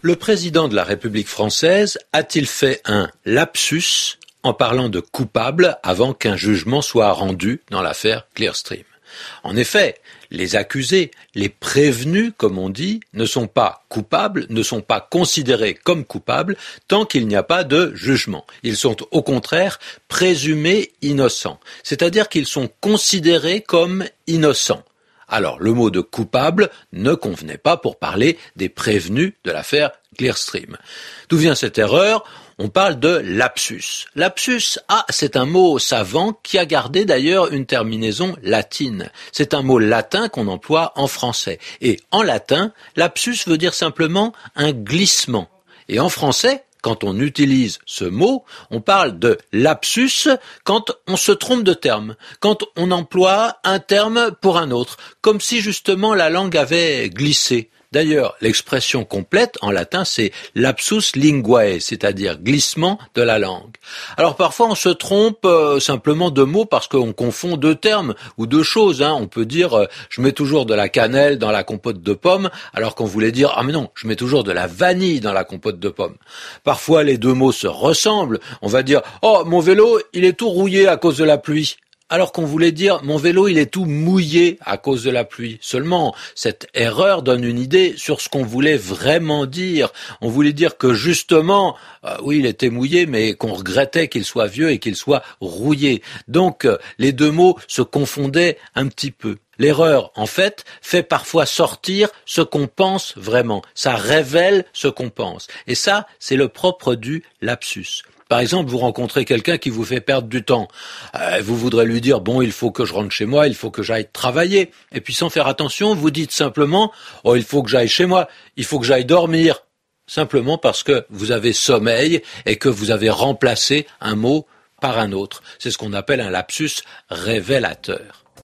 Le président de la République française a-t-il fait un lapsus en parlant de coupable avant qu'un jugement soit rendu dans l'affaire Clearstream? En effet, les accusés, les prévenus, comme on dit, ne sont pas coupables, ne sont pas considérés comme coupables tant qu'il n'y a pas de jugement. Ils sont au contraire présumés innocents, c'est-à-dire qu'ils sont considérés comme innocents. Alors, le mot de coupable ne convenait pas pour parler des prévenus de l'affaire Clearstream. D'où vient cette erreur? On parle de lapsus. Lapsus, ah, c'est un mot savant qui a gardé d'ailleurs une terminaison latine. C'est un mot latin qu'on emploie en français. Et en latin, lapsus veut dire simplement un glissement. Et en français, quand on utilise ce mot, on parle de lapsus quand on se trompe de terme, quand on emploie un terme pour un autre, comme si justement la langue avait glissé. D'ailleurs, l'expression complète en latin, c'est lapsus linguae, c'est-à-dire glissement de la langue. Alors parfois, on se trompe euh, simplement de mots parce qu'on confond deux termes ou deux choses. Hein. On peut dire euh, je mets toujours de la cannelle dans la compote de pommes, alors qu'on voulait dire ah mais non, je mets toujours de la vanille dans la compote de pommes. Parfois, les deux mots se ressemblent. On va dire oh mon vélo, il est tout rouillé à cause de la pluie alors qu'on voulait dire mon vélo il est tout mouillé à cause de la pluie. Seulement, cette erreur donne une idée sur ce qu'on voulait vraiment dire. On voulait dire que justement, euh, oui, il était mouillé, mais qu'on regrettait qu'il soit vieux et qu'il soit rouillé. Donc, euh, les deux mots se confondaient un petit peu. L'erreur, en fait, fait parfois sortir ce qu'on pense vraiment. Ça révèle ce qu'on pense. Et ça, c'est le propre du lapsus. Par exemple, vous rencontrez quelqu'un qui vous fait perdre du temps. Euh, vous voudrez lui dire, bon, il faut que je rentre chez moi, il faut que j'aille travailler. Et puis sans faire attention, vous dites simplement, oh, il faut que j'aille chez moi, il faut que j'aille dormir. Simplement parce que vous avez sommeil et que vous avez remplacé un mot par un autre. C'est ce qu'on appelle un lapsus révélateur.